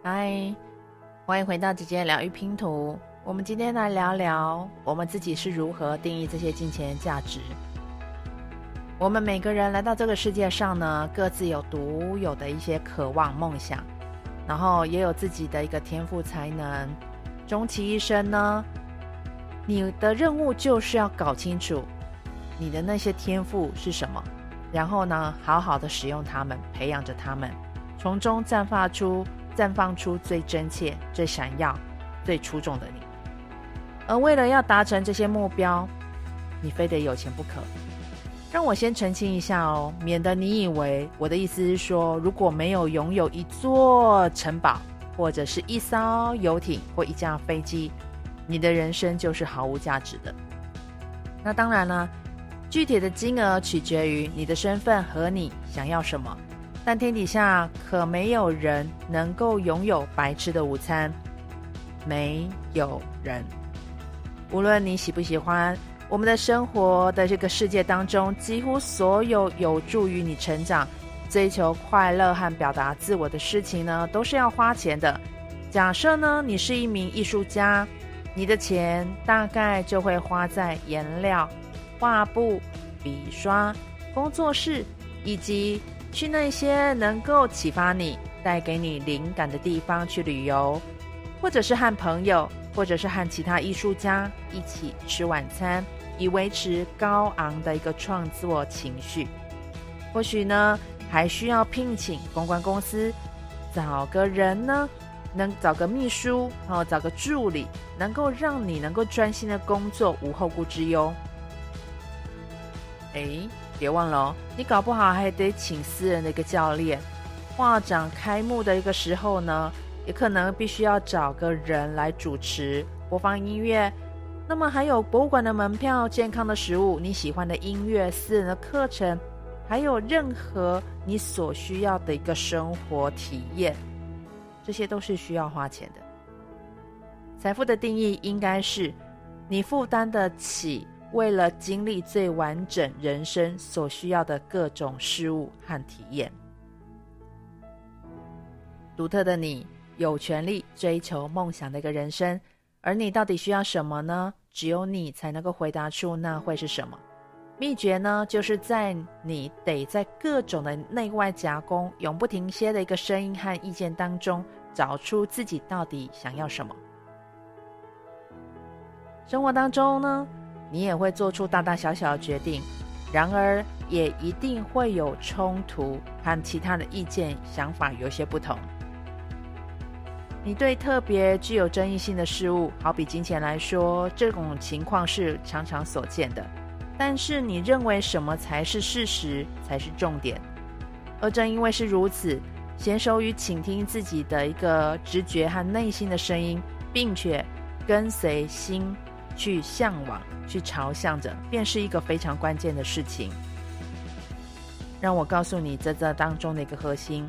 嗨，欢迎回到姐姐疗愈拼图。我们今天来聊聊我们自己是如何定义这些金钱价值。我们每个人来到这个世界上呢，各自有独有的一些渴望、梦想，然后也有自己的一个天赋才能。终其一生呢，你的任务就是要搞清楚你的那些天赋是什么，然后呢，好好的使用它们，培养着它们，从中绽放出。绽放出最真切、最闪耀、最出众的你。而为了要达成这些目标，你非得有钱不可。让我先澄清一下哦，免得你以为我的意思是说，如果没有拥有一座城堡，或者是一艘游艇或一架飞机，你的人生就是毫无价值的。那当然了，具体的金额取决于你的身份和你想要什么。但天底下可没有人能够拥有白吃的午餐，没有人。无论你喜不喜欢，我们的生活的这个世界当中，几乎所有有助于你成长、追求快乐和表达自我的事情呢，都是要花钱的。假设呢，你是一名艺术家，你的钱大概就会花在颜料、画布、笔刷、工作室以及。去那些能够启发你、带给你灵感的地方去旅游，或者是和朋友，或者是和其他艺术家一起吃晚餐，以维持高昂的一个创作情绪。或许呢，还需要聘请公关公司，找个人呢，能找个秘书，然后找个助理，能够让你能够专心的工作，无后顾之忧。诶。别忘了哦，你搞不好还得请私人的一个教练。画展开幕的一个时候呢，也可能必须要找个人来主持、播放音乐。那么还有博物馆的门票、健康的食物、你喜欢的音乐、私人的课程，还有任何你所需要的一个生活体验，这些都是需要花钱的。财富的定义应该是你负担得起。为了经历最完整人生所需要的各种事物和体验，独特的你有权利追求梦想的一个人生，而你到底需要什么呢？只有你才能够回答出那会是什么。秘诀呢，就是在你得在各种的内外夹攻、永不停歇的一个声音和意见当中，找出自己到底想要什么。生活当中呢，你也会做出大大小小的决定，然而也一定会有冲突，和其他的意见想法有些不同。你对特别具有争议性的事物，好比金钱来说，这种情况是常常所见的。但是你认为什么才是事实，才是重点？而正因为是如此，娴熟于倾听自己的一个直觉和内心的声音，并且跟随心。去向往，去朝向着，便是一个非常关键的事情。让我告诉你，在这当中的一个核心，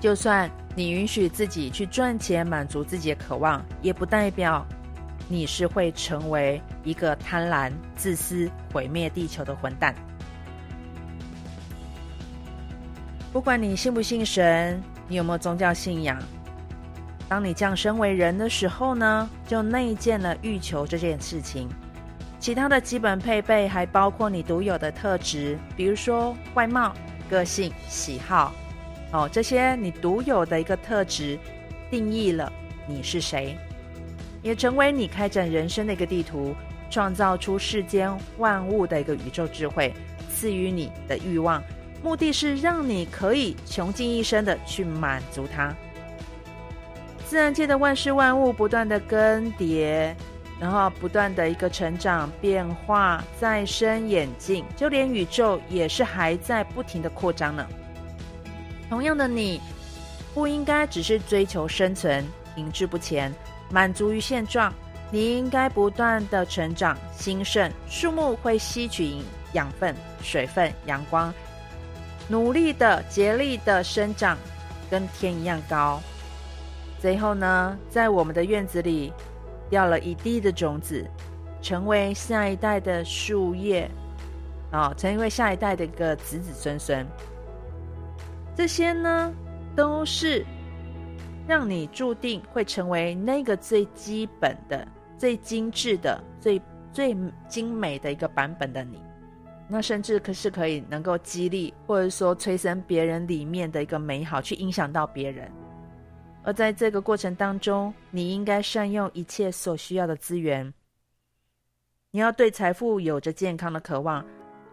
就算你允许自己去赚钱，满足自己的渴望，也不代表你是会成为一个贪婪、自私、毁灭地球的混蛋。不管你信不信神，你有没有宗教信仰。当你降生为人的时候呢，就内建了欲求这件事情。其他的基本配备还包括你独有的特质，比如说外貌、个性、喜好，哦，这些你独有的一个特质，定义了你是谁，也成为你开展人生的一个地图，创造出世间万物的一个宇宙智慧，赐予你的欲望，目的是让你可以穷尽一生的去满足它。自然界的万事万物不断的更迭，然后不断的一个成长、变化、再生、演进，就连宇宙也是还在不停的扩张呢。同样的，你不应该只是追求生存、停滞不前、满足于现状，你应该不断的成长、兴盛。树木会吸取养分、水分、阳光，努力的、竭力的生长，跟天一样高。最后呢，在我们的院子里掉了一地的种子，成为下一代的树叶，啊、成为下一代的一个子子孙孙。这些呢，都是让你注定会成为那个最基本的、最精致的、最最精美的一个版本的你。那甚至可是可以能够激励，或者说催生别人里面的一个美好，去影响到别人。而在这个过程当中，你应该善用一切所需要的资源。你要对财富有着健康的渴望，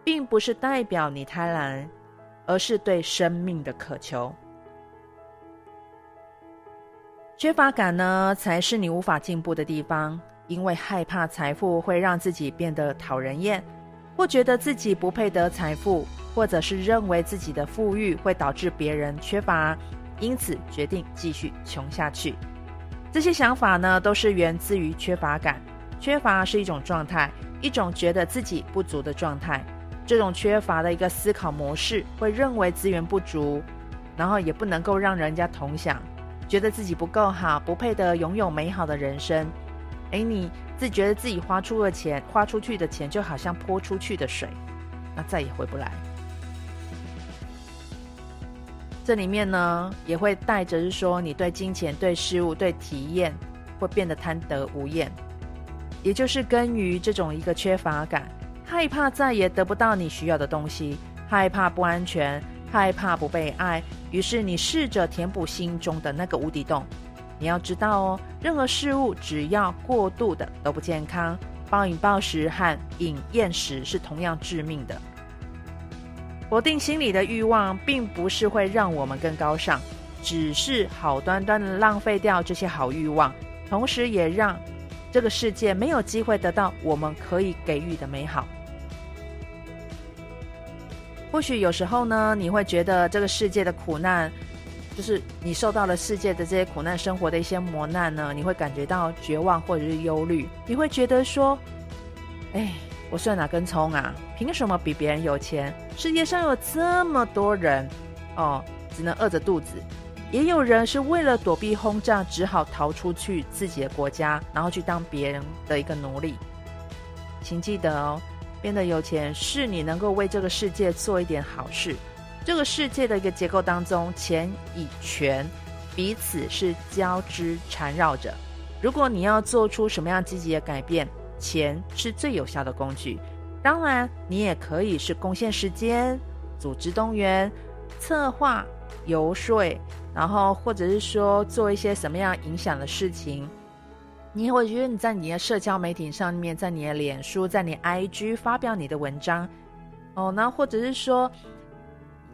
并不是代表你贪婪，而是对生命的渴求。缺乏感呢，才是你无法进步的地方，因为害怕财富会让自己变得讨人厌。或觉得自己不配得财富，或者是认为自己的富裕会导致别人缺乏，因此决定继续穷下去。这些想法呢，都是源自于缺乏感。缺乏是一种状态，一种觉得自己不足的状态。这种缺乏的一个思考模式，会认为资源不足，然后也不能够让人家同享，觉得自己不够好，不配得拥有美好的人生。诶，你自觉得自己花出的钱，花出去的钱就好像泼出去的水，那再也回不来。这里面呢，也会带着是说，你对金钱、对事物、对体验，会变得贪得无厌，也就是根于这种一个缺乏感，害怕再也得不到你需要的东西，害怕不安全，害怕不被爱，于是你试着填补心中的那个无底洞。你要知道哦，任何事物只要过度的都不健康，暴饮暴食和饮厌食是同样致命的。否定心理的欲望并不是会让我们更高尚，只是好端端的浪费掉这些好欲望，同时也让这个世界没有机会得到我们可以给予的美好。或许有时候呢，你会觉得这个世界的苦难。就是你受到了世界的这些苦难生活的一些磨难呢，你会感觉到绝望或者是忧虑，你会觉得说，哎，我算哪根葱啊？凭什么比别人有钱？世界上有这么多人，哦，只能饿着肚子，也有人是为了躲避轰炸，只好逃出去自己的国家，然后去当别人的一个奴隶。请记得哦，变得有钱是你能够为这个世界做一点好事。这个世界的一个结构当中，钱与权彼此是交织缠绕着。如果你要做出什么样积极的改变，钱是最有效的工具。当然，你也可以是贡献时间、组织动员、策划、游说，然后或者是说做一些什么样影响的事情。你会觉得你在你的社交媒体上面，在你的脸书、在你 IG 发表你的文章，哦，那或者是说。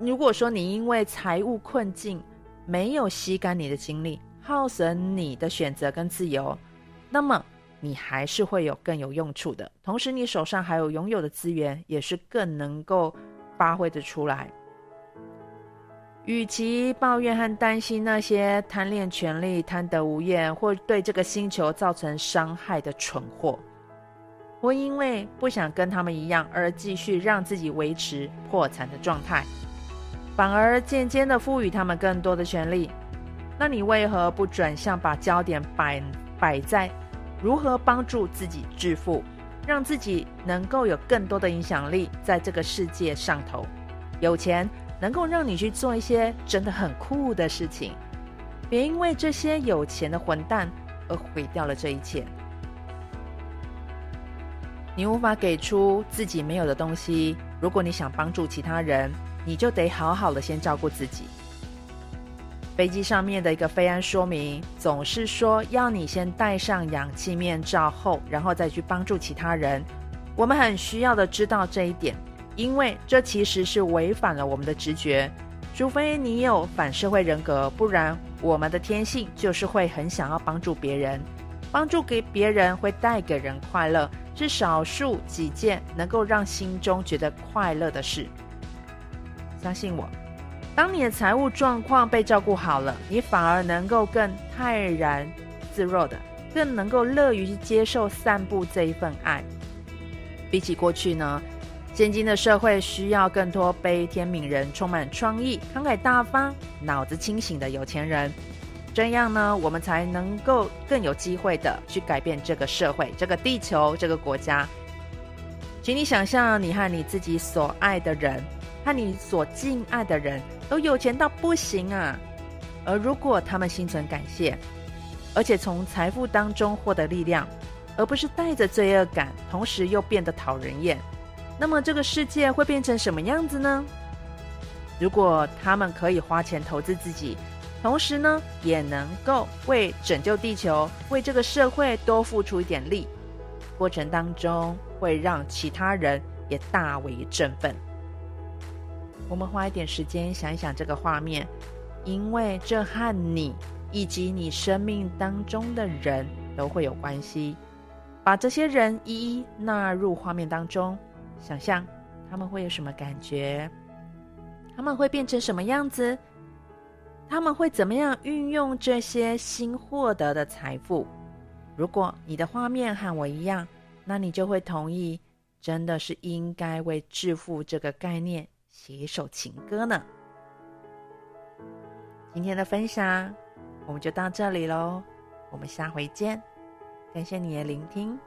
如果说你因为财务困境没有吸干你的精力，耗损你的选择跟自由，那么你还是会有更有用处的。同时，你手上还有拥有的资源，也是更能够发挥的出来。与其抱怨和担心那些贪恋权力、贪得无厌或对这个星球造成伤害的蠢货，我因为不想跟他们一样而继续让自己维持破产的状态。反而渐渐地赋予他们更多的权利，那你为何不转向把焦点摆摆在如何帮助自己致富，让自己能够有更多的影响力在这个世界上头？有钱能够让你去做一些真的很酷的事情，别因为这些有钱的混蛋而毁掉了这一切。你无法给出自己没有的东西，如果你想帮助其他人。你就得好好的先照顾自己。飞机上面的一个飞安说明总是说要你先戴上氧气面罩后，然后再去帮助其他人。我们很需要的知道这一点，因为这其实是违反了我们的直觉。除非你有反社会人格，不然我们的天性就是会很想要帮助别人。帮助给别人会带给人快乐，是少数几件能够让心中觉得快乐的事。相信我，当你的财务状况被照顾好了，你反而能够更泰然自若的，更能够乐于去接受散布这一份爱。比起过去呢，现今的社会需要更多悲天悯人、充满创意、慷慨大方、脑子清醒的有钱人。这样呢，我们才能够更有机会的去改变这个社会、这个地球、这个国家。请你想象，你和你自己所爱的人。和你所敬爱的人都有钱到不行啊。而如果他们心存感谢，而且从财富当中获得力量，而不是带着罪恶感，同时又变得讨人厌，那么这个世界会变成什么样子呢？如果他们可以花钱投资自己，同时呢，也能够为拯救地球、为这个社会多付出一点力，过程当中会让其他人也大为振奋。我们花一点时间想一想这个画面，因为这和你以及你生命当中的人都会有关系。把这些人一一纳入画面当中，想象他们会有什么感觉？他们会变成什么样子？他们会怎么样运用这些新获得的财富？如果你的画面和我一样，那你就会同意，真的是应该为致富这个概念写一首情歌呢。今天的分享我们就到这里喽，我们下回见。感谢你的聆听。